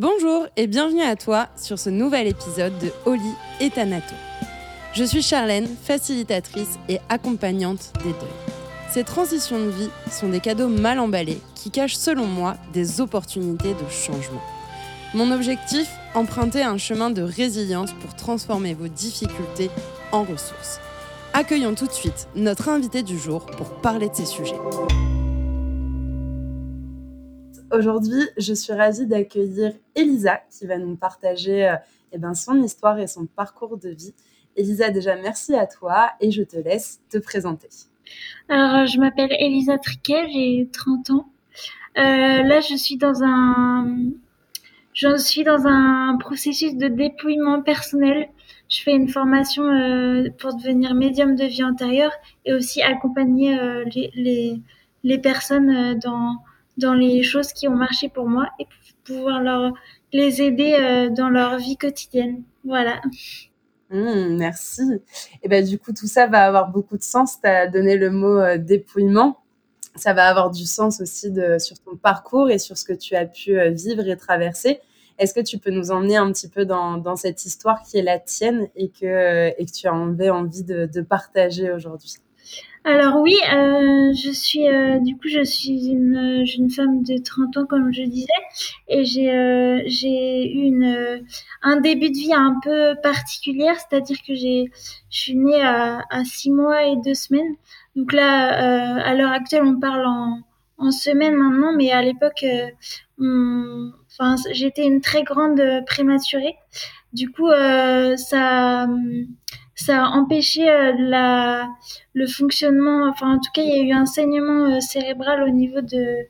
Bonjour et bienvenue à toi sur ce nouvel épisode de Oli et Thanato. Je suis Charlène, facilitatrice et accompagnante des deuils. Ces transitions de vie sont des cadeaux mal emballés qui cachent selon moi des opportunités de changement. Mon objectif, emprunter un chemin de résilience pour transformer vos difficultés en ressources. Accueillons tout de suite notre invité du jour pour parler de ces sujets. Aujourd'hui, je suis ravie d'accueillir Elisa qui va nous partager euh, eh ben, son histoire et son parcours de vie. Elisa, déjà merci à toi et je te laisse te présenter. Alors, je m'appelle Elisa Triquet, j'ai 30 ans. Euh, là, je suis dans un, je suis dans un processus de dépouillement personnel. Je fais une formation euh, pour devenir médium de vie antérieure et aussi accompagner euh, les, les, personnes dans dans les choses qui ont marché pour moi et pouvoir leur, les aider euh, dans leur vie quotidienne. Voilà. Mmh, merci. Et ben du coup, tout ça va avoir beaucoup de sens. Tu as donné le mot euh, dépouillement. Ça va avoir du sens aussi de, sur ton parcours et sur ce que tu as pu euh, vivre et traverser. Est-ce que tu peux nous emmener un petit peu dans, cette histoire qui est la tienne et que, et que tu as envie de, de partager aujourd'hui? Alors oui, euh, je suis euh, du coup je suis une jeune femme de 30 ans comme je disais et j'ai euh, j'ai eu une un début de vie un peu particulier, c'est-à-dire que j'ai je suis née à, à six mois et deux semaines. Donc là à l'heure actuelle on parle en en semaines maintenant, mais à l'époque enfin j'étais une très grande prématurée. Du coup ça ça a empêché euh, la, le fonctionnement, enfin en tout cas il y a eu un saignement euh, cérébral au niveau de,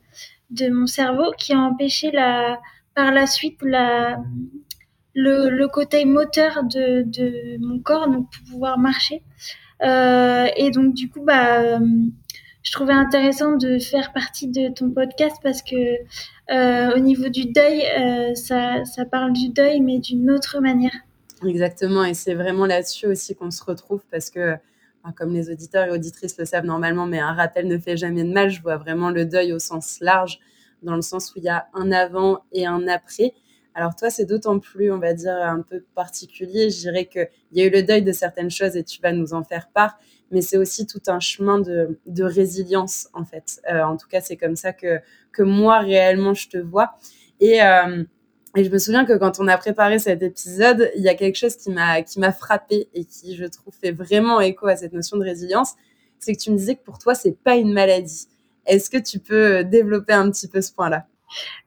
de mon cerveau qui a empêché la, par la suite la, le, le côté moteur de, de mon corps, donc pour pouvoir marcher. Euh, et donc du coup, bah, je trouvais intéressant de faire partie de ton podcast parce que au niveau du deuil, ça, ça parle du deuil, mais d'une autre manière. Exactement, et c'est vraiment là-dessus aussi qu'on se retrouve parce que, comme les auditeurs et auditrices le savent normalement, mais un rappel ne fait jamais de mal. Je vois vraiment le deuil au sens large, dans le sens où il y a un avant et un après. Alors toi, c'est d'autant plus, on va dire, un peu particulier. Je dirais qu'il y a eu le deuil de certaines choses et tu vas nous en faire part, mais c'est aussi tout un chemin de, résilience, en fait. Euh, en tout cas, c'est comme ça que, que moi, réellement, je te vois. Et... Euh, et je me souviens que quand on a préparé cet épisode, il y a quelque chose qui m'a qui m'a frappé et qui je trouve fait vraiment écho à cette notion de résilience, c'est que tu me disais que pour toi c'est pas une maladie. Est-ce que tu peux développer un petit peu ce point-là?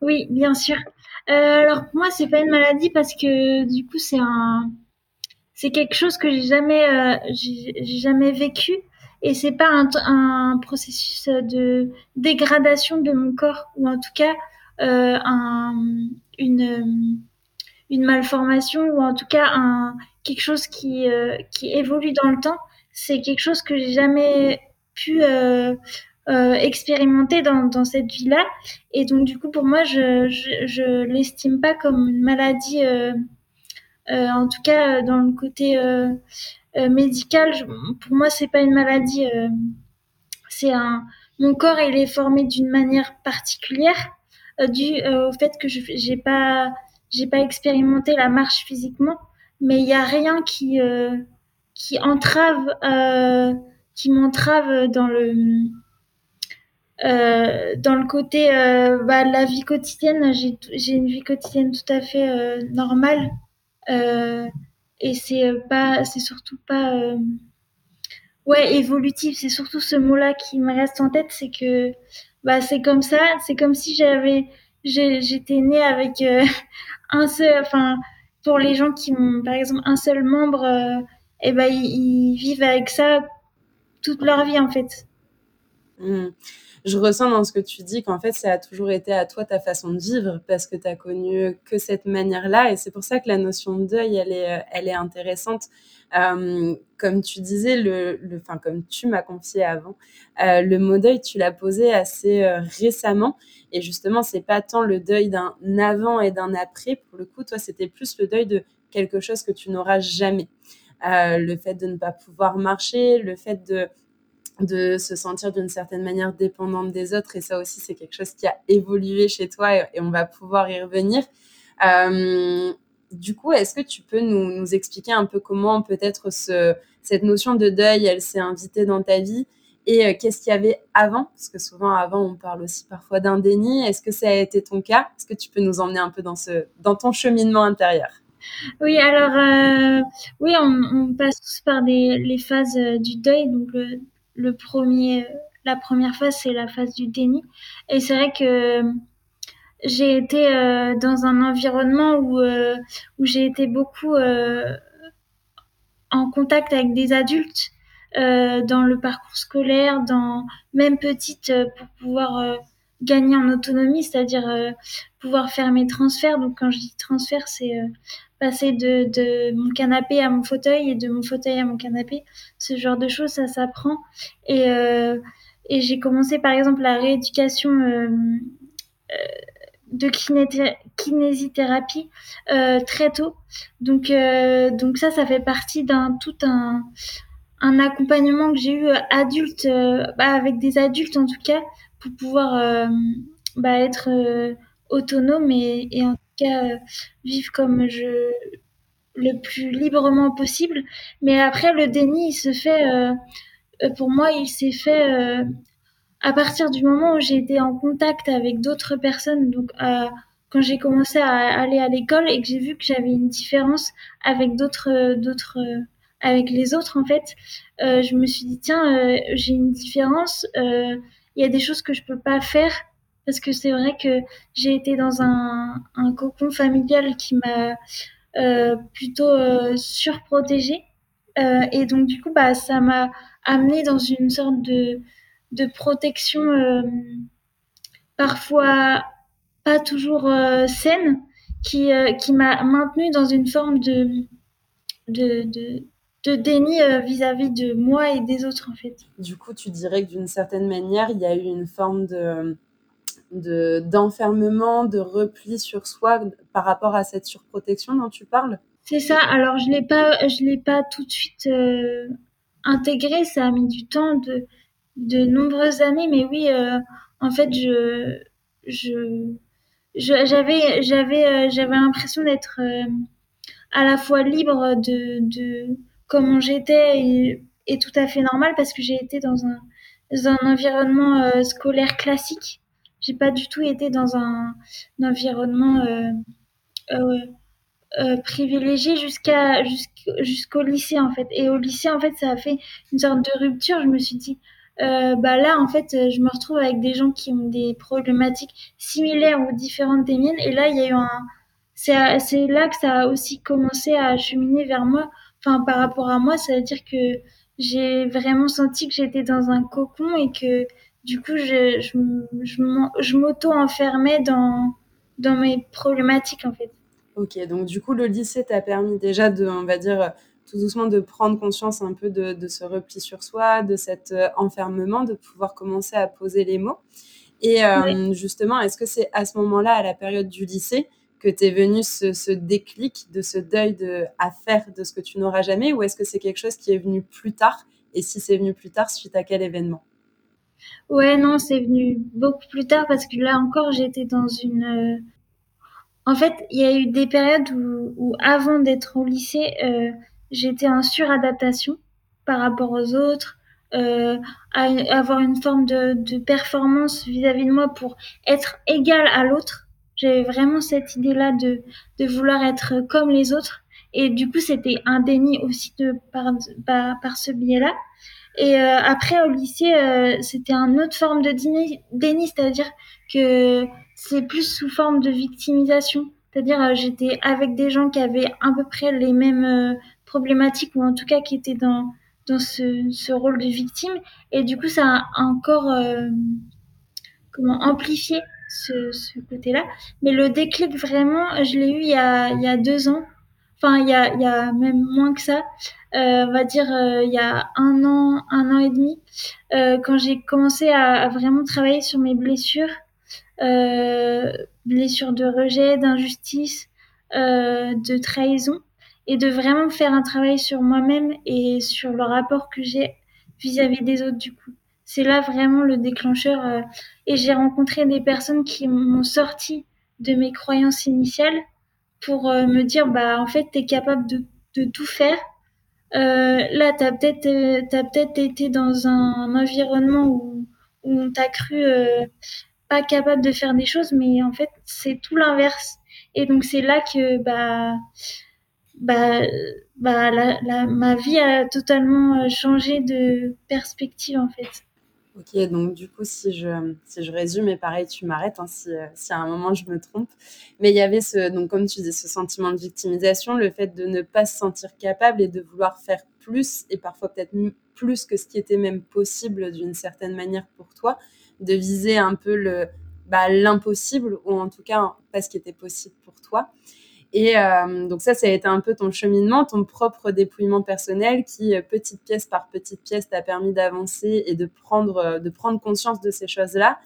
Oui, bien sûr. Euh, alors pour moi c'est pas une maladie parce que du coup c'est un c'est quelque chose que j'ai jamais euh, j'ai jamais vécu et c'est pas un, processus de dégradation de mon corps ou en tout cas euh, un, une, une malformation ou en tout cas un, quelque chose qui, euh, qui évolue dans le temps, c'est quelque chose que j'ai jamais pu euh, euh, expérimenter dans, cette vie-là. Et donc, du coup, pour moi, je je, l'estime pas comme une maladie, euh, euh, en tout cas dans le côté euh, médical. Pour moi, c'est pas une maladie. c'est un mon corps, il est formé d'une manière particulière euh, dû euh, au fait que je j'ai pas j'ai pas expérimenté la marche physiquement, mais il y a rien qui euh, qui entrave qui m'entrave dans le euh, dans le côté euh, bah, la vie quotidienne, j'ai une vie quotidienne tout à fait euh, normale et c'est pas, c'est surtout pas ouais évolutif. C'est surtout ce mot-là qui me reste en tête, c'est que bah c'est comme ça, c'est comme si j'avais j'étais née avec euh, un seul enfin pour les gens qui ont par exemple un seul membre euh, et eh ben ils, ils, vivent avec ça toute leur vie en fait. Mmh je ressens dans ce que tu dis qu'en fait, ça a toujours été à toi ta façon de vivre parce que tu as connu que cette manière-là. Et c'est pour ça que la notion de deuil, elle est, elle est intéressante. Euh, comme tu disais, le, le, enfin, comme tu m'as confié avant, euh, le mot deuil, tu l'as posé assez euh, récemment. Et justement, c'est pas tant le deuil d'un avant et d'un après. Pour le coup, toi, c'était plus le deuil de quelque chose que tu n'auras jamais. Euh, le fait de ne pas pouvoir marcher, le fait de de se sentir d'une certaine manière dépendante des autres. Et ça aussi, c'est quelque chose qui a évolué chez toi et, on va pouvoir y revenir. du coup, est-ce que tu peux nous, expliquer un peu comment peut-être ce, cette notion de deuil, elle s'est invitée dans ta vie et euh, qu'est-ce qu'il y avait avant? Parce que souvent, avant, on parle aussi parfois d'un déni. Est-ce que ça a été ton cas? Est-ce que tu peux nous emmener un peu dans, ce, dans ton cheminement intérieur? Oui, alors, euh, oui, on, passe tous par des, les phases euh, du deuil. Donc, le premier, la première phase, c'est la phase du déni. Et c'est vrai que j'ai été dans un environnement où, où j'ai été beaucoup en contact avec des adultes euh, dans le parcours scolaire, dans même petite euh, pour pouvoir euh, gagner en autonomie, c'est-à-dire pouvoir faire mes transferts. Donc quand je dis transfert, c'est passer de, de, mon canapé à mon fauteuil et de mon fauteuil à mon canapé. Ce genre de choses, ça s'apprend. Et, et j'ai commencé par exemple la rééducation de kinésithérapie euh, très tôt. Donc, euh, donc ça, ça fait partie d'un tout un, un accompagnement que j'ai eu euh, adulte, bah, avec des adultes en tout cas, pour pouvoir bah, être autonome et, et, cas vivre comme je le plus librement possible. Mais après, le déni, il se fait, pour moi, il s'est fait à partir du moment où j'ai été en contact avec d'autres personnes, donc euh, quand j'ai commencé à aller à l'école et que j'ai vu que j'avais une différence avec d'autres, d'autres, euh, avec les autres en fait, euh, je me suis dit tiens, euh, j'ai une différence. Il y a des choses que je peux pas faire parce que c'est vrai que j'ai été dans un, un cocon familial qui m'a plutôt surprotégée et donc du coup bah ça m'a amené dans une sorte de de protection euh, parfois pas toujours euh, saine qui, euh, qui m'a maintenue dans une forme de, de, de, déni vis-à-vis de moi et des autres en fait. Du coup, tu dirais que d'une certaine manière, il y a eu une forme de d'enfermement, de, repli sur soi par rapport à cette surprotection dont tu parles? C'est ça. Alors je l'ai pas, je l'ai pas tout de suite intégré. Ça a mis du temps de de nombreuses années, mais oui, euh, en fait, je, je, j'avais, j'avais, euh, j'avais l'impression d'être euh, à la fois libre de, de comment j'étais et, et, tout à fait normal parce que j'ai été dans un, dans un environnement scolaire classique. J'ai pas du tout été dans un, environnement euh, privilégié jusqu'à jusqu'au lycée en fait. Et au lycée en fait, ça a fait une sorte de rupture. Je me suis dit, euh, bah là, en fait, je me retrouve avec des gens qui ont des problématiques similaires ou différentes des miennes. Et là, il y a eu un. C'est là que ça a aussi commencé à cheminer vers moi. Enfin, par rapport à moi, ça veut dire que j'ai vraiment senti que j'étais dans un cocon et que du coup, je, je, je, je m'auto-enfermais dans, dans mes problématiques, en fait. Ok, donc du coup, le lycée t'a permis déjà de, on va dire, tout doucement de prendre conscience un peu de, de ce repli sur soi, de cet euh, enfermement, de pouvoir commencer à poser les mots. Et euh, justement, est-ce que c'est à ce moment-là, à la période du lycée, que tu es venu ce, ce, déclic de ce deuil de, à faire de ce que tu n'auras jamais, ou est-ce que c'est quelque chose qui est venu plus tard? Et si c'est venu plus tard, suite à quel événement? Ouais, non, c'est venu beaucoup plus tard parce que là encore, j'étais dans une. Euh, en fait, il y a eu des périodes où, avant d'être au lycée, euh, j'étais en suradaptation par rapport aux autres, euh, à, avoir une forme de, performance vis-à-vis de moi pour être égal à l'autre. J'avais vraiment cette idée-là de, de vouloir être comme les autres. Et du coup, c'était un déni aussi de, par, par ce biais-là. Et euh, après, au lycée, euh, c'était une autre forme de déni, c'est-à-dire que c'est plus sous forme de victimisation. C'est-à-dire, euh, j'étais avec des gens qui avaient à peu près les mêmes problématiques ou en tout cas qui étaient dans dans ce, ce rôle de victime. Et du coup ça a encore euh, comment amplifié ce, ce côté-là. Mais le déclic vraiment je l'ai eu il y a il y a deux ans. Enfin il y a il y a même moins que ça on va dire euh, il y a un an un an et demi euh, quand j'ai commencé à, à, vraiment travailler sur mes blessures blessures de rejet d'injustice de trahison et de vraiment faire un travail sur moi-même et sur le rapport que j'ai vis-à-vis des autres du coup. C'est là vraiment le déclencheur euh, et j'ai rencontré des personnes qui m'ont sorti de mes croyances initiales pour me dire bah en fait tu es capable de, de tout faire là tu as peut-être t'as peut-être été dans un environnement où, où on t'a cru pas capable de faire des choses mais en fait c'est tout l'inverse et donc c'est là que bah bah, bah la, ma vie a totalement changé de perspective en fait. Ok, donc du coup, si je, si je résume, et pareil, tu m'arrêtes hein, si, si, à un moment je me trompe. Mais il y avait ce, donc comme tu dis, ce sentiment de victimisation, le fait de ne pas se sentir capable et de vouloir faire plus, et parfois peut-être plus que ce qui était même possible d'une certaine manière pour toi, de viser un peu le, bah, l'impossible, ou en tout cas pas ce qui était possible pour toi. Et euh, donc ça, ça a été un peu ton cheminement, ton propre dépouillement personnel qui, euh, petite pièce par petite pièce, t'a permis d'avancer et de prendre, euh, de prendre conscience de ces choses-là.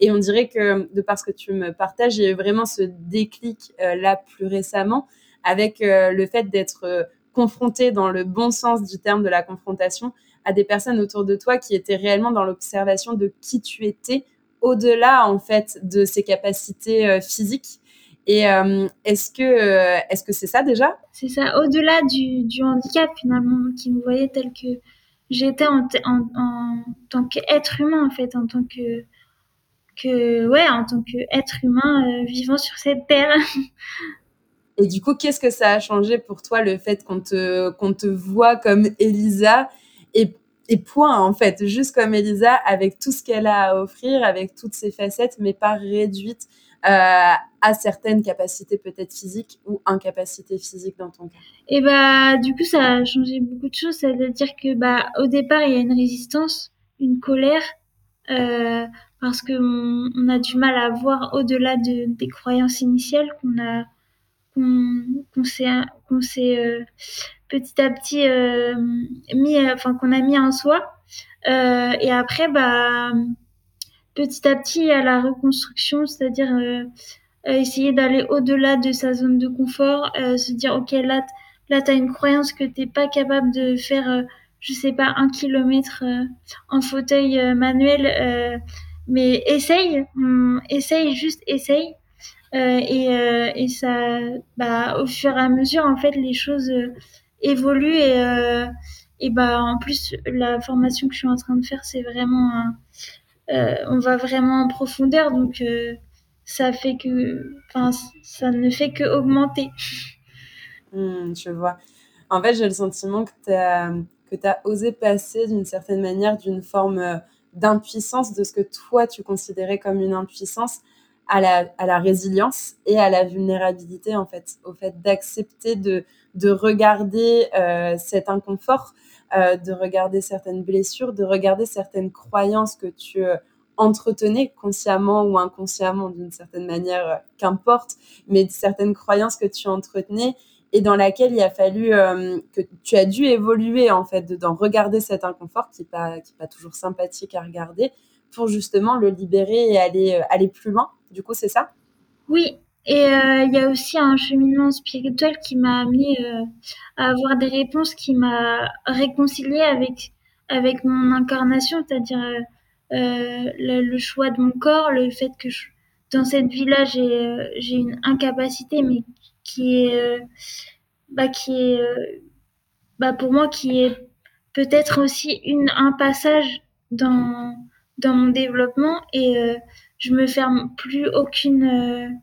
Et on dirait que, de par ce que tu me partages, il y a eu vraiment ce déclic là plus récemment avec le fait d'être confronté dans le bon sens du terme de la confrontation à des personnes autour de toi qui étaient réellement dans l'observation de qui tu étais au-delà en fait de ses capacités physiques et euh, est-ce que euh, est-ce que c'est ça déjà? C'est ça. Au-delà du, du, handicap finalement, qui me voyait tel que j'étais en, en, en, tant qu'être humain en fait, en tant que que ouais, en tant qu'être humain euh, vivant sur cette terre. Et du coup, qu'est-ce que ça a changé pour toi le fait qu'on te te voit comme Elisa? Et et point en fait, juste comme Elisa avec tout ce qu'elle a à offrir, avec toutes ses facettes, mais pas réduite à certaines capacités peut-être physiques ou incapacités physiques dans ton cas. Et bah du coup ça a changé beaucoup de choses, c'est-à-dire que bah au départ il y a une résistance, une colère euh, parce que on, a du mal à voir au-delà de, des croyances initiales qu'on a qu'on s'est qu'on s'est euh, petit à petit euh, mis enfin qu'on a mis en soi. Euh, et après bah petit à petit à la reconstruction, c'est-à-dire euh, euh, essayer d'aller au-delà de sa zone de confort, euh, se dire ok là là tu as une croyance que t'es pas capable de faire je sais pas un kilomètre en fauteuil manuel mais essaye hum, essaye juste essaye et, et ça bah au fur et à mesure en fait les choses évoluent et et bah en plus la formation que je suis en train de faire c'est vraiment euh, on va vraiment en profondeur, donc euh, ça fait que, ça ne fait que augmenter. Mmh, je vois. En fait, j'ai le sentiment que tu as, que osé passer d'une certaine manière d'une forme euh, d'impuissance, de ce que toi tu considérais comme une impuissance, à la, résilience et à la vulnérabilité, en fait, au fait d'accepter de, de regarder euh, cet inconfort, euh, de regarder certaines blessures, de regarder certaines croyances que tu euh, entretenais consciemment ou inconsciemment d'une certaine manière, euh, qu'importe, mais certaines croyances que tu entretenais et dans laquelle il a fallu que tu as dû évoluer en fait, d'en regarder cet inconfort qui n'est pas, pas toujours sympathique à regarder pour justement le libérer et aller, aller plus loin. Du coup, c'est ça? Oui, et euh, il y a aussi un cheminement spirituel qui m'a amené euh, à avoir des réponses, qui m'a réconcilié avec avec mon incarnation, c'est-à-dire euh, le, le, choix de mon corps, le fait que je, dans cette vie-là j'ai j'ai une incapacité, mais qui est bah qui est bah pour moi qui est peut-être aussi une un passage dans dans mon développement. Et je me ferme plus aucune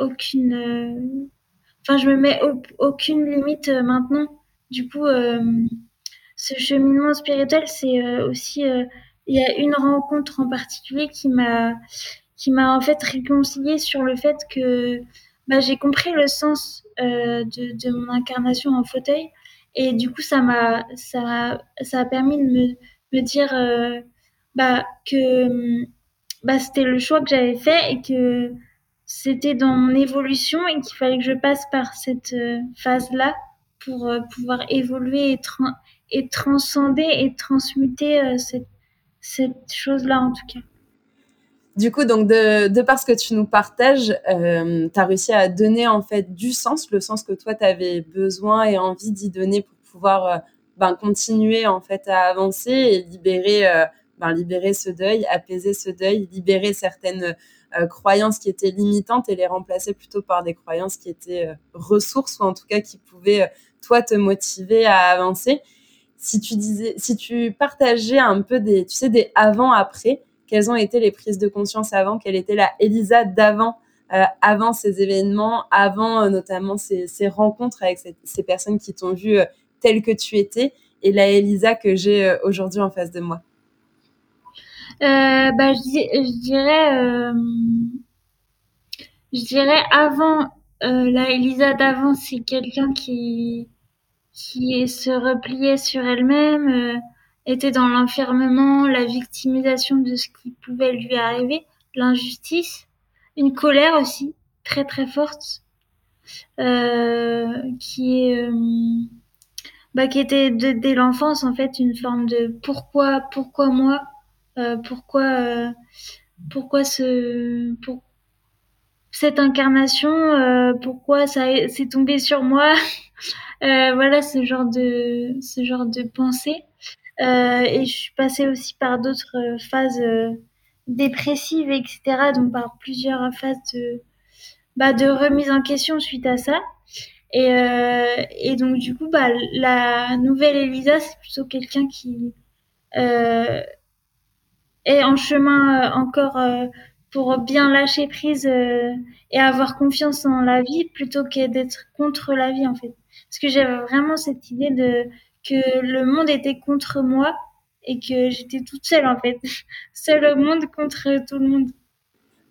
aucune. Euh, enfin, je me mets aucune limite euh, maintenant. Du coup, euh, ce cheminement spirituel, c'est aussi. Il y a une rencontre en particulier qui m'a qui m'a en fait réconcilié sur le fait que bah, j'ai compris le sens de, de, mon incarnation en fauteuil et du coup ça m'a ça ça a permis de me, me dire bah que bah c'était le choix que j'avais fait et que c'était dans mon évolution et qu'il fallait que je passe par cette euh, phase-là pour euh, pouvoir évoluer et, et, transcender et transmuter euh, cette, cette chose-là en tout cas. Du coup, donc de, de par ce que tu nous partages, euh, tu as réussi à donner en fait du sens, le sens que toi tu avais besoin et envie d'y donner pour pouvoir ben, continuer en fait à avancer et libérer, ben, libérer ce deuil, apaiser ce deuil, libérer certaines croyances qui étaient limitantes et les remplacer plutôt par des croyances qui étaient ressources ou en tout cas qui pouvaient toi te motiver à avancer. Si tu disais, si tu partageais un peu des, tu sais, des avant-après, quelles ont été les prises de conscience avant, quelle était la Elisa d'avant, euh, avant ces événements, avant euh, notamment ces, ces, rencontres avec ces personnes qui t'ont vu euh, telle que tu étais, et la Elisa que j'ai aujourd'hui en face de moi? Bah, je, je dirais, je dirais avant la Elisa d'avant, c'est quelqu'un qui qui se repliait sur elle-même, euh, était dans l'enfermement, la victimisation de ce qui pouvait lui arriver, l'injustice, une colère aussi très très forte, euh, qui euh, bah, qui était dès l'enfance en fait une forme de pourquoi pourquoi moi pourquoi pourquoi ce pour cette incarnation pourquoi ça s'est tombé sur moi? Euh, voilà ce genre de ce genre de pensée. Euh, et je suis passée aussi par d'autres euh, phases dépressives, etc. Donc par plusieurs phases de bah, de remise en question suite à ça. Et, et donc du coup, bah, la nouvelle Elisa, c'est plutôt quelqu'un qui est en chemin encore pour bien lâcher prise et avoir confiance en la vie plutôt que d'être contre la vie en fait. Parce que j'avais vraiment cette idée de que le monde était contre moi et que j'étais toute seule en fait, seule au monde contre tout le monde.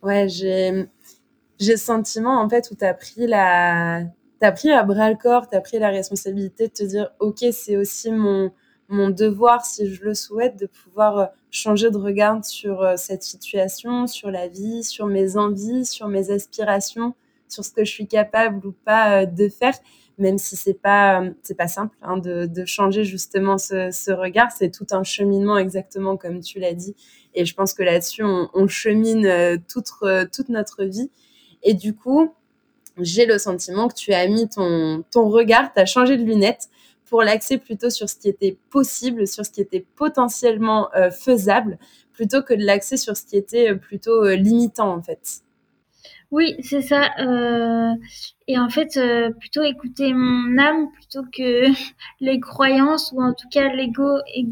Ouais, j'ai j'ai ce sentiment en fait où tu pris la t'as pris à bras le corps, tu as pris la responsabilité de te dire OK, c'est aussi mon mon devoir si je le souhaite de pouvoir euh, changer de regard sur euh, cette situation, sur la vie, sur mes envies, sur mes aspirations, sur ce que je suis capable ou pas euh, de faire même si c'est pas pas simple hein, de, de, changer justement ce, ce regard. C'est tout un cheminement exactement comme tu l'as dit. Et je pense que là-dessus on, chemine toute toute notre vie. Et du coup, j'ai le sentiment que tu as mis ton ton regard, tu as changé de lunettes pour l'axer plutôt sur ce qui était possible, sur ce qui était potentiellement euh, faisable, plutôt que de l'axer sur ce qui était plutôt limitant en fait. Oui, c'est ça. Euh, et en fait, euh, plutôt écouter mon âme plutôt que les croyances ou en tout cas l'ego et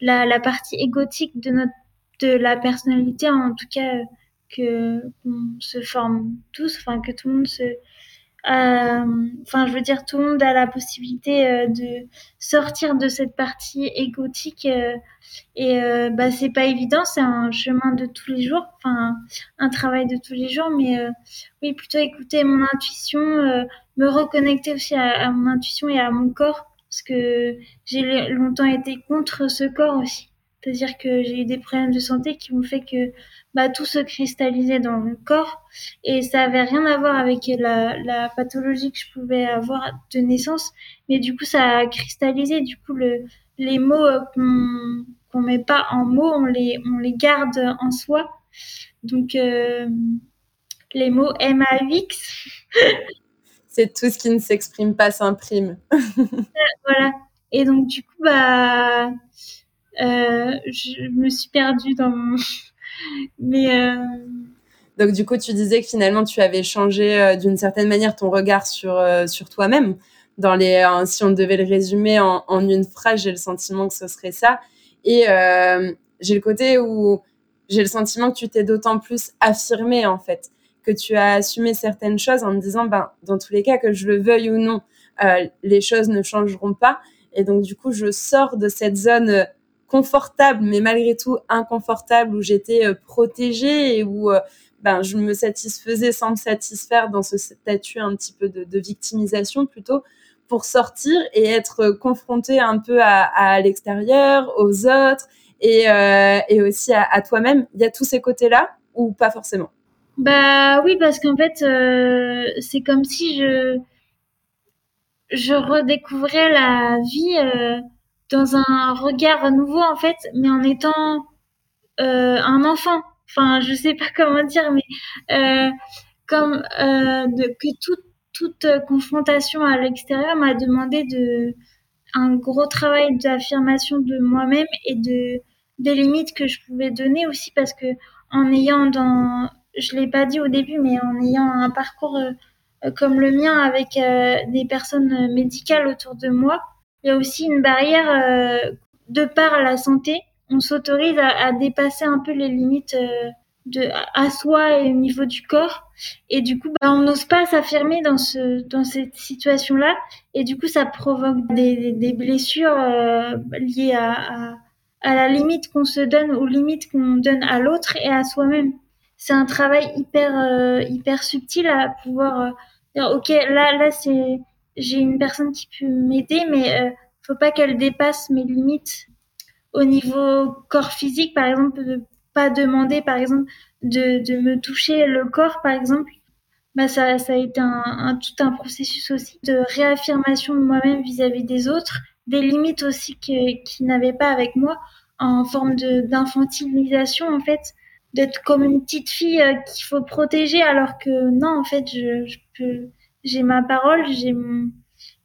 la, la partie égotique de notre de la personnalité, en tout cas que qu'on se forme tous, enfin que tout le monde se euh, enfin, je veux dire, tout le monde a la possibilité euh, de sortir de cette partie égotique. Euh, et bah, c'est pas évident, c'est un chemin de tous les jours, enfin, un travail de tous les jours. Mais oui, plutôt écouter mon intuition, me reconnecter aussi à, à, mon intuition et à mon corps, parce que j'ai longtemps été contre ce corps aussi. C'est-à-dire que j'ai eu des problèmes de santé qui m'ont fait que bah, tout se cristallisait dans le corps et ça avait rien à voir avec la, la pathologie que je pouvais avoir de naissance. Mais du coup, ça a cristallisé. Du coup, le, les mots qu'on qu'on met pas en mots, on les, on les garde en soi. Donc, euh, les mots MAX. C'est tout ce qui ne s'exprime pas s'imprime. voilà. Et donc, du coup, bah, euh, je me suis perdue dans mon... Mais... Euh... Donc du coup, tu disais que finalement, tu avais changé euh, d'une certaine manière ton regard sur, euh, sur toi-même. Dans les, si on devait le résumer en, une phrase, j'ai le sentiment que ce serait ça. Et j'ai le côté où j'ai le sentiment que tu t'es d'autant plus affirmé en fait, que tu as assumé certaines choses en me disant, ben, dans tous les cas, que je le veuille ou non, les choses ne changeront pas. Et donc du coup, je sors de cette zone confortable, mais malgré tout inconfortable, où j'étais euh, protégée et où euh, ben, je me satisfaisais sans me satisfaire dans ce statut un petit peu de, victimisation plutôt, pour sortir et être confronté un peu à, l'extérieur, aux autres et, euh, et aussi à, toi-même. Il y a tous ces côtés-là ou pas forcément? Bah oui, parce qu'en fait, euh, c'est comme si je je redécouvrais la vie euh, dans un regard nouveau en fait, mais en étant euh, un enfant. Enfin, je sais pas comment dire, mais euh, comme euh, que toute toute confrontation à l'extérieur m'a demandé de un gros travail d'affirmation de moi-même et de des limites que je pouvais donner aussi parce que en ayant dans je l'ai pas dit au début, mais en ayant un parcours comme le mien avec des personnes médicales autour de moi, il y a aussi une barrière de par la santé. On s'autorise à, à, dépasser un peu les limites de à soi et au niveau du corps. Et du coup bah, on n'ose pas s'affirmer dans ce dans cette situation là et du coup ça provoque des, des blessures euh, liées à, à, à la limite qu'on se donne aux limites qu'on donne à l'autre et à soi-même. C'est un travail hyper euh, hyper subtil à pouvoir euh, dire ok là là c'est j'ai une personne qui peut m'aider mais euh, faut pas qu'elle dépasse mes limites au niveau corps physique. Par exemple pas demander, par exemple, de, de me toucher le corps, par exemple, bah ça, ça a été un, tout un processus aussi de réaffirmation de moi-même vis-à-vis des autres, des limites aussi qu'ils qui n'avaient pas avec moi, en forme d'infantilisation, en fait, d'être comme une petite fille euh, qu'il faut protéger, alors que non, en fait, je, je peux, j'ai ma parole,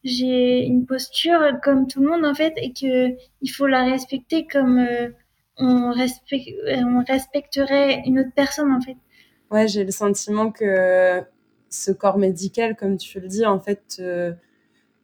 j'ai une posture comme tout le monde, en fait, et que il faut la respecter comme, euh, on, on respecterait une autre personne en fait. Ouais, j'ai le sentiment que ce corps médical, comme tu le dis, en fait, euh,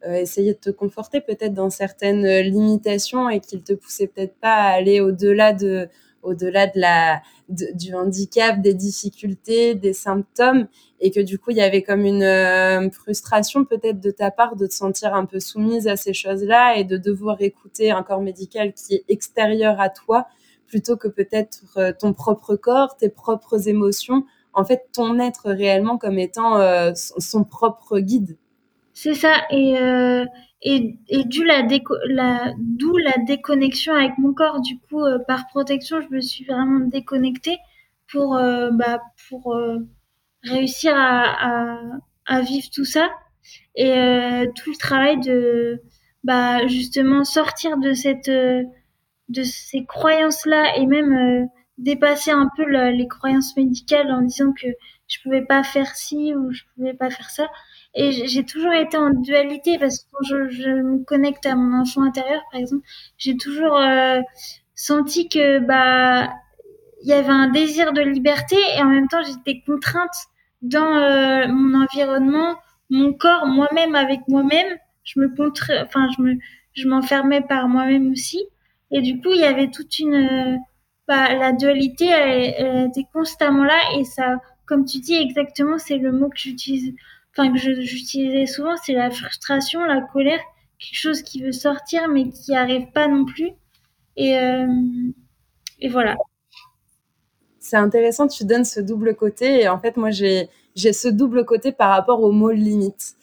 essayer de te conforter peut-être dans certaines limitations et qu'il te poussait peut-être pas à aller au-delà de, au-delà de la, du handicap, des difficultés, des symptômes, et que du coup il y avait comme une euh, frustration peut-être de ta part de te sentir un peu soumise à ces choses-là et de devoir écouter un corps médical qui est extérieur à toi plutôt que peut-être euh, ton propre corps, tes propres émotions, en fait ton être réellement comme étant euh, son propre guide. C'est ça, et, euh, et, et d'où la, la, la déconnexion avec mon corps. Du coup, euh, par protection, je me suis vraiment déconnectée pour, euh, bah, pour euh, réussir à, à, à, vivre tout ça. Et tout le travail de bah, justement sortir de cette de ces croyances-là et même euh, dépasser un peu les croyances médicales en disant que je pouvais pas faire ci ou je pouvais pas faire ça. Et j'ai toujours été en dualité parce que quand je, je, me connecte à mon enfant intérieur, par exemple, j'ai toujours euh, senti que bah il y avait un désir de liberté et en même temps j'étais contrainte dans euh, mon environnement, mon corps, moi-même avec moi-même. Je me contre, enfin je me, je m'enfermais par moi-même aussi. Et du coup, il y avait toute une, euh, bah, la dualité, elle, elle, était constamment là et ça, comme tu dis exactement, c'est le mot que j'utilise, enfin que j'utilisais souvent, c'est la frustration, la colère, quelque chose qui veut sortir mais qui arrive pas non plus. Et, euh, et voilà. C'est intéressant, tu donnes ce double côté et en fait, moi, j'ai j'ai ce double côté par rapport au mot limite.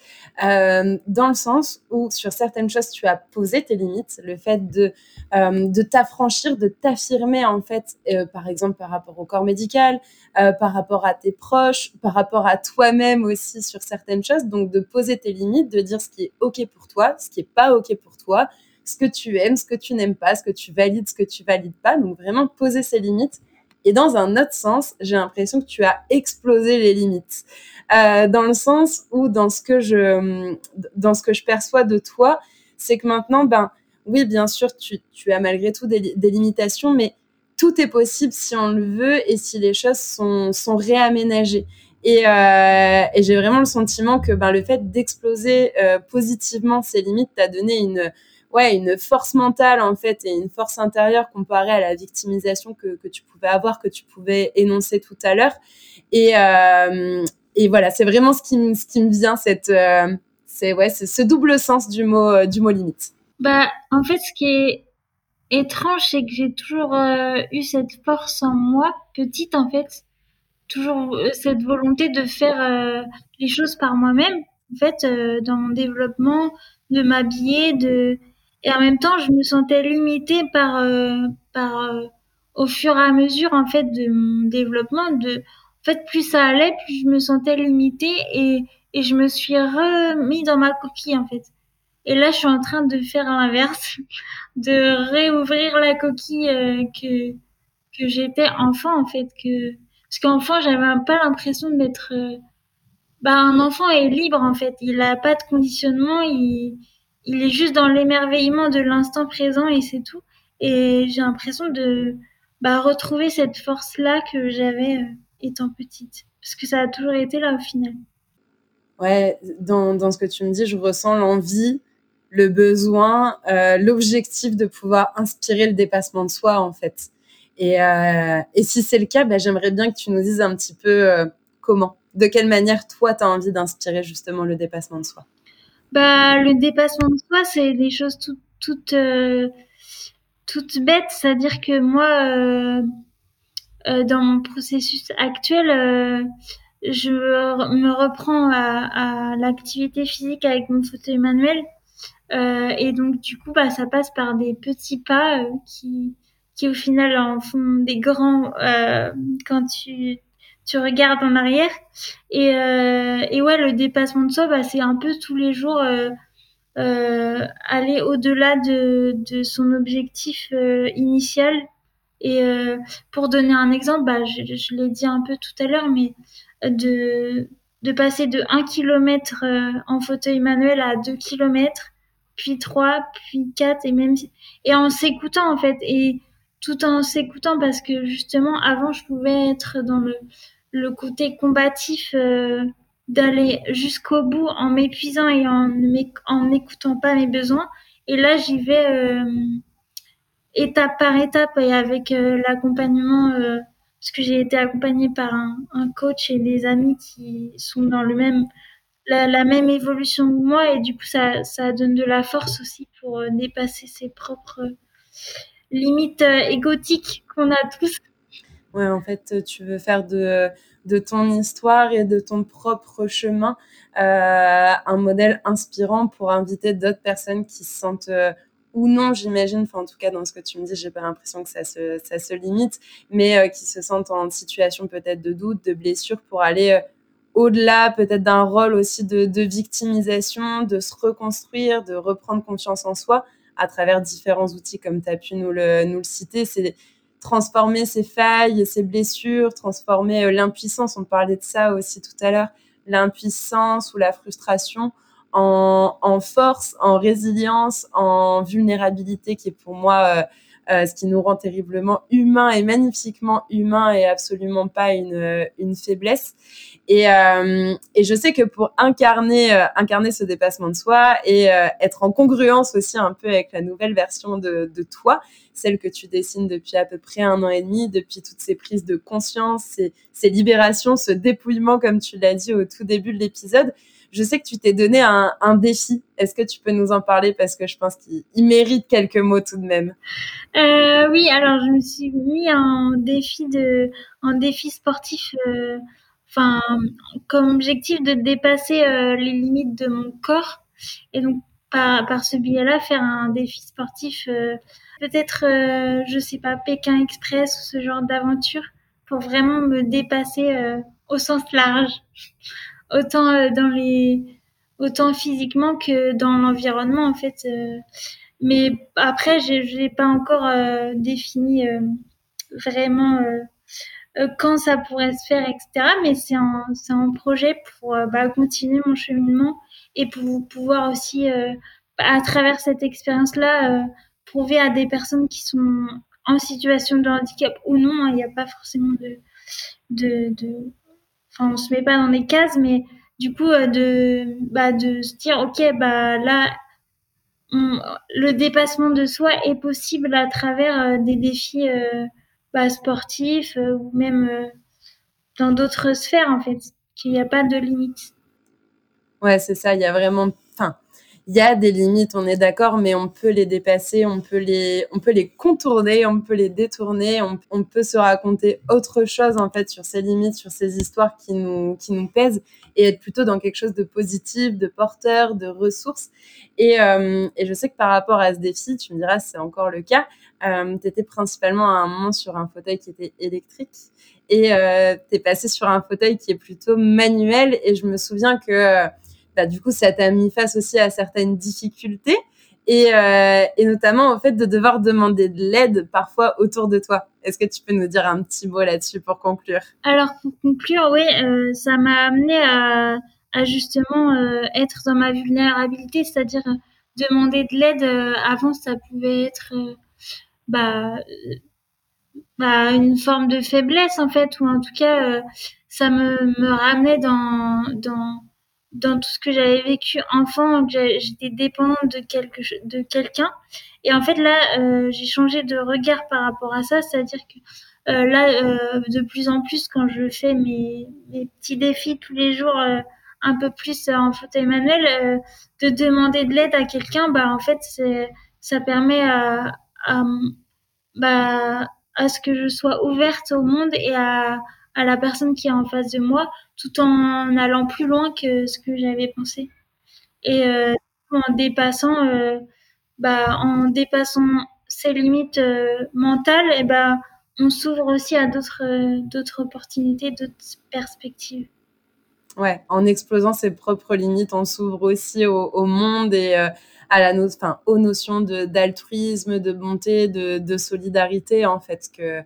Euh, dans le sens où sur certaines choses, tu as posé tes limites, le fait de, euh, de t'affranchir, de t'affirmer en fait, euh, par exemple par rapport au corps médical, par rapport à tes proches, par rapport à toi-même aussi sur certaines choses, donc de poser tes limites, de dire ce qui est OK pour toi, ce qui est pas OK pour toi, ce que tu aimes, ce que tu n'aimes pas, ce que tu valides, ce que tu valides pas, donc vraiment poser ses limites et dans un autre sens, j'ai l'impression que tu as explosé les limites. Euh, dans le sens où, dans ce que je, dans ce que je perçois de toi, c'est que maintenant, ben, oui, bien sûr, tu, tu as malgré tout des, limitations, mais tout est possible si on le veut et si les choses sont, sont réaménagées. Et, euh, j'ai vraiment le sentiment que ben, le fait d'exploser euh, positivement ces limites t'a donné une, ouais, une force mentale en fait et une force intérieure comparée à la victimisation que, que tu pouvais avoir, que tu pouvais énoncer tout à l'heure. Et, euh, et voilà, c'est vraiment ce qui, ce qui me vient, cette, euh, c'est ouais, ce double sens du mot, euh, du mot limite. Bah, en fait, ce qui est étrange, c'est que j'ai toujours eu cette force en moi, petite en fait, toujours cette volonté de faire les choses par moi-même. En fait, dans mon développement, de m'habiller, de et en même temps je me sentais limitée par euh, par euh, au fur et à mesure en fait de mon développement de en fait plus ça allait plus je me sentais limitée et et je me suis remis dans ma coquille en fait. Et là je suis en train de faire l'inverse de réouvrir la coquille euh, que que j'étais enfant en fait que parce qu'enfant j'avais pas l'impression d'être euh, bah un enfant est libre en fait. Il a pas de conditionnement il il est juste dans l'émerveillement de l'instant présent et c'est tout. Et j'ai l'impression de bah, retrouver cette force-là que j'avais. Euh, étant petite, parce que ça a toujours été là au final. Ouais, dans, dans ce que tu me dis, je ressens l'envie, le besoin, euh, l'objectif de pouvoir inspirer le dépassement de soi, en fait. Et, euh, et si c'est le cas, bah, j'aimerais bien que tu nous dises un petit peu comment, de quelle manière toi, tu as envie d'inspirer justement le dépassement de soi. Bah, le dépassement de soi, c'est des choses toutes, toutes, euh, toutes bêtes. C'est-à-dire que moi, euh, dans mon processus actuel, euh, je me reprends à, l'activité physique avec mon fauteuil manuel. Euh, et donc, du coup, bah, ça passe par des petits pas euh, qui, qui, au final, en font des grands euh, quand tu, tu regardes en arrière. Et, et ouais, le dépassement de soi, bah, c'est un peu tous les jours aller au-delà de, de son objectif initial et euh, pour donner un exemple, bah, je, je l'ai dit un peu tout à l'heure, mais de, de passer de 1 km euh, en fauteuil manuel à 2 km, puis 3, puis 4, et même et en s'écoutant en fait, et tout en s'écoutant parce que justement avant je pouvais être dans le, le côté combatif euh, d'aller jusqu'au bout en m'épuisant et en n'écoutant pas mes besoins, et là j'y vais euh, étape par étape et avec euh, l'accompagnement, parce que j'ai été accompagnée par un, coach et des amis qui sont dans le même, la, la, même évolution que moi et du coup ça, ça donne de la force aussi pour dépasser ses propres limites égotiques qu'on a tous. Ouais, en fait, tu veux faire de, de ton histoire et de ton propre chemin euh, un modèle inspirant pour inviter d'autres personnes qui se sentent euh, ou non, j'imagine, enfin en tout cas dans ce que tu me dis, j'ai pas l'impression que ça se, ça se limite, mais euh, qui se sentent en situation peut-être de doute, de blessure pour aller euh, au-delà peut-être d'un rôle aussi de, de, victimisation, de se reconstruire, de reprendre confiance en soi à travers différents outils comme tu as pu nous le, nous le citer. Transformer ses failles, ses blessures, transformer euh, l'impuissance, on parlait de ça aussi tout à l'heure, l'impuissance ou la frustration en, en, force, en résilience, en vulnérabilité, qui est pour moi euh, euh, ce qui nous rend terriblement humains et magnifiquement humains et absolument pas une, une faiblesse. Et, euh, et je sais que pour incarner, euh, incarner ce dépassement de soi et euh, être en congruence aussi un peu avec la nouvelle version de, de toi, celle que tu dessines depuis à peu près un an et demi, depuis toutes ces prises de conscience, ces, ces libérations, ce dépouillement, comme tu l'as dit au tout début de l'épisode, je sais que tu t'es donné un, défi. Est-ce que tu peux nous en parler? Parce que je pense qu'il mérite quelques mots tout de même. Euh, oui, alors je me suis mis en défi de, en défi sportif, euh, comme objectif de dépasser euh, les limites de mon corps et donc par, par ce biais-là faire un défi sportif, peut-être je sais pas Pékin Express ou ce genre d'aventure pour vraiment me dépasser au sens large autant euh, dans les autant physiquement que dans l'environnement en fait euh, mais après je n'ai pas encore euh, défini vraiment quand ça pourrait se faire etc mais c'est un un projet pour bah, continuer mon cheminement et pour pouvoir aussi à travers cette expérience là prouver à des personnes qui sont en situation de handicap ou non hein, il n'y a pas forcément de, de enfin on se met pas dans des cases mais du coup euh, de bah de se dire ok bah là le dépassement de soi est possible à travers euh, des défis euh, bah, sportifs ou même dans d'autres sphères en fait qu'il n'y a pas de limite ouais c'est ça il y a vraiment il y a des limites, on est d'accord, mais on peut les dépasser, on peut les, on peut les contourner, on peut les détourner, on, on, peut se raconter autre chose en fait sur ces limites, sur ces histoires qui nous, qui nous pèsent et être plutôt dans quelque chose de positif, de porteur, de ressources. Et, euh, et je sais que par rapport à ce défi, tu me diras c'est encore le cas, euh, tu étais principalement à un moment sur un fauteuil qui était électrique et euh, tu es passé sur un fauteuil qui est plutôt manuel et je me souviens que bah, du coup, ça t'a mis face aussi à certaines difficultés et, euh, et notamment au fait de devoir demander de l'aide parfois autour de toi. Est-ce que tu peux nous dire un petit mot là-dessus pour conclure? Alors pour conclure, oui, euh, ça m'a amené à, justement euh, être dans ma vulnérabilité, c'est-à-dire demander de l'aide. Avant, ça pouvait être, bah, bah, une forme de faiblesse en fait, ou en tout cas, ça me, me ramenait dans, dans tout ce que j'avais vécu enfant, j'étais dépendante de quelque de quelqu'un. Et en fait là, euh, j'ai changé de regard par rapport à ça, c'est-à-dire que euh, là, euh, de plus en plus, quand je fais mes, mes petits défis tous les jours, un peu plus en fauteuil manuel, de demander de l'aide à quelqu'un, bah en fait, ça permet à, à bah à ce que je sois ouverte au monde et à à la personne qui est en face de moi, tout en allant plus loin que ce que j'avais pensé. Et euh, en dépassant, euh, bah, en dépassant ses limites euh, mentales, et bah, on s'ouvre aussi à d'autres euh, d'autres opportunités, d'autres perspectives. Ouais, en explosant ses propres limites, on s'ouvre aussi au, monde et à la no aux notions d'altruisme, de, de, bonté, de, de, solidarité, en fait, que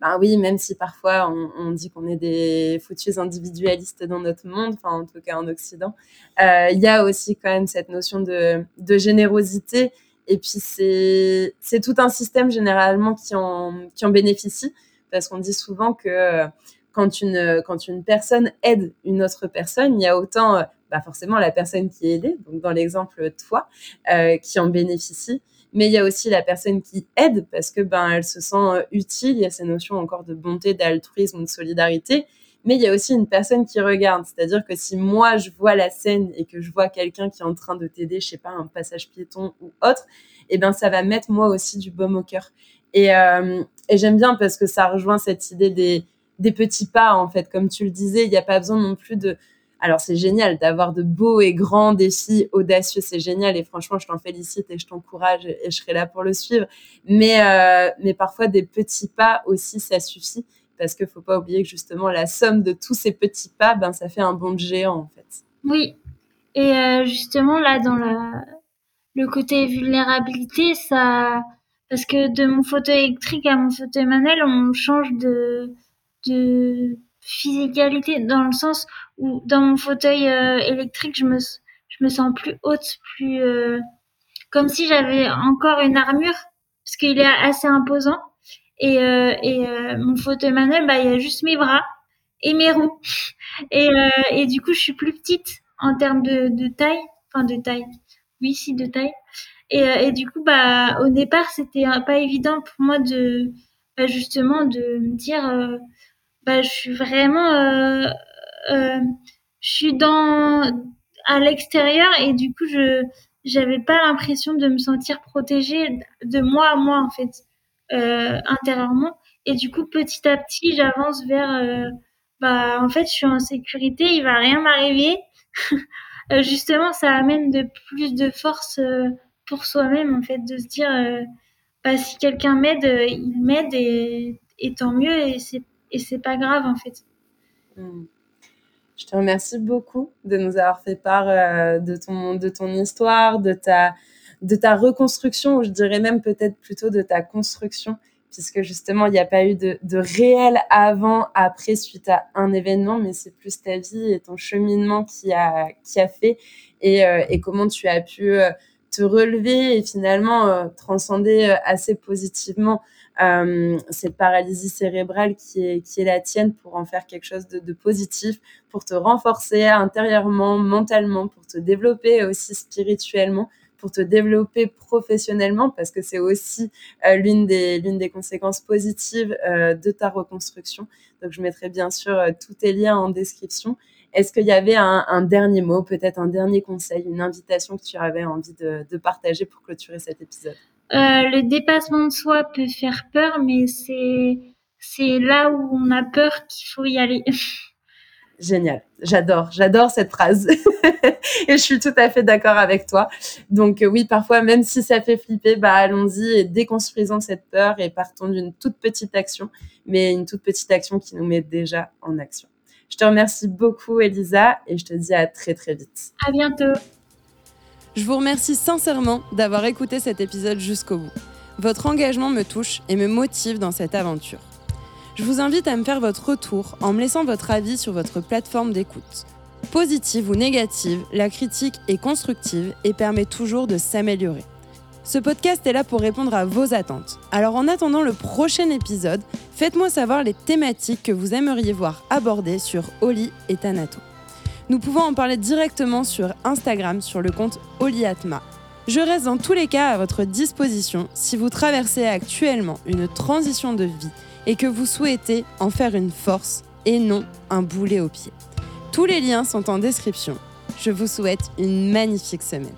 ben oui, même si parfois on, dit qu'on est des foutus individualistes dans notre monde, enfin en tout cas en Occident, euh, il y a aussi quand même cette notion de, générosité. Et puis c'est tout un système généralement qui en bénéficie parce qu'on dit souvent que quand une quand une personne aide une autre personne, il y a autant bah forcément la personne qui est aidée, donc dans l'exemple toi, euh, qui en bénéficie, mais il y a aussi la personne qui aide parce que ben elle se sent euh, utile. Il y a ces notions encore de bonté, d'altruisme, de solidarité. Mais il y a aussi une personne qui regarde, c'est-à-dire que si moi je vois la scène et que je vois quelqu'un qui est en train de t'aider, je sais pas, un passage piéton ou autre, et eh ben ça va mettre moi aussi du baume au cœur. Et, euh, et j'aime bien parce que ça rejoint cette idée des, des petits pas en fait, comme tu le disais, il n'y a pas besoin non plus de alors c'est génial d'avoir de beaux et grands défis audacieux, c'est génial et franchement je t'en félicite et je t'encourage et, je serai là pour le suivre. Mais euh, mais parfois des petits pas aussi ça suffit parce qu'il faut pas oublier que justement la somme de tous ces petits pas, ben ça fait un bond de géant en fait. Oui et euh, justement là dans le côté vulnérabilité ça parce que de mon fauteuil électrique à mon fauteuil manuel on change de de physicalité dans le sens où dans mon fauteuil euh, électrique, je me, je me sens plus haute, plus euh, comme si j'avais encore une armure parce qu'il est assez imposant. Et, euh, et mon fauteuil manuel, bah, il y a juste mes bras et mes roues. Et, et du coup, je suis plus petite en termes de, de taille, enfin de taille. Oui, si de taille. Et, et du coup, bah, au départ, c'était pas évident pour moi de bah, justement de me dire bah, je suis vraiment, euh, euh, je suis dans à l'extérieur et du coup je j'avais pas l'impression de me sentir protégée de moi à moi en fait euh, intérieurement. Et du coup petit à petit j'avance vers bah en fait je suis en sécurité il va rien m'arriver. Justement ça amène de plus de force pour soi-même en fait de se dire bah si quelqu'un m'aide il m'aide et, tant mieux et et c'est pas grave en fait. Mmh. Je te remercie beaucoup de nous avoir fait part euh, de ton de ton histoire, de ta de ta reconstruction, ou je dirais même peut-être plutôt de ta construction, puisque justement il n'y a pas eu de, de réel avant, après, suite à un événement, mais c'est plus ta vie et ton cheminement qui a qui a fait et, euh, et comment tu as pu euh, te relever et finalement transcender assez positivement cette paralysie cérébrale qui est, qui est la tienne pour en faire quelque chose de, positif, pour te renforcer intérieurement, mentalement, pour te développer aussi spirituellement, pour te développer professionnellement, parce que c'est aussi euh, l'une des, des conséquences positives euh, de ta reconstruction. Donc, je mettrai bien sûr euh, tous tes liens en description. Est-ce qu'il y avait un, dernier mot, peut-être un dernier conseil, une invitation que tu avais envie de, partager pour clôturer cet épisode? euh, le dépassement de soi peut faire peur, mais c'est c'est là où on a peur qu'il faut y aller. Génial, j'adore, j'adore cette phrase et je suis tout à fait d'accord avec toi. Donc euh, oui, parfois même si ça fait flipper, bah allons-y et déconstruisons cette peur et partons d'une toute petite action, mais une toute petite action qui nous met déjà en action. Je te remercie beaucoup Elisa et je te dis à très très vite. À bientôt. Je vous remercie sincèrement d'avoir écouté cet épisode jusqu'au bout. Votre engagement me touche et me motive dans cette aventure. Je vous invite à me faire votre retour en me laissant votre avis sur votre plateforme d'écoute. Positive ou négative, la critique est constructive et permet toujours de s'améliorer. Ce podcast est là pour répondre à vos attentes. Alors en attendant le prochain épisode, faites-moi savoir les thématiques que vous aimeriez voir abordées sur Oli et Thanato. Nous pouvons en parler directement sur Instagram sur le compte Oliatma. Je reste dans tous les cas à votre disposition si vous traversez actuellement une transition de vie et que vous souhaitez en faire une force et non un boulet au pied. Tous les liens sont en description. Je vous souhaite une magnifique semaine.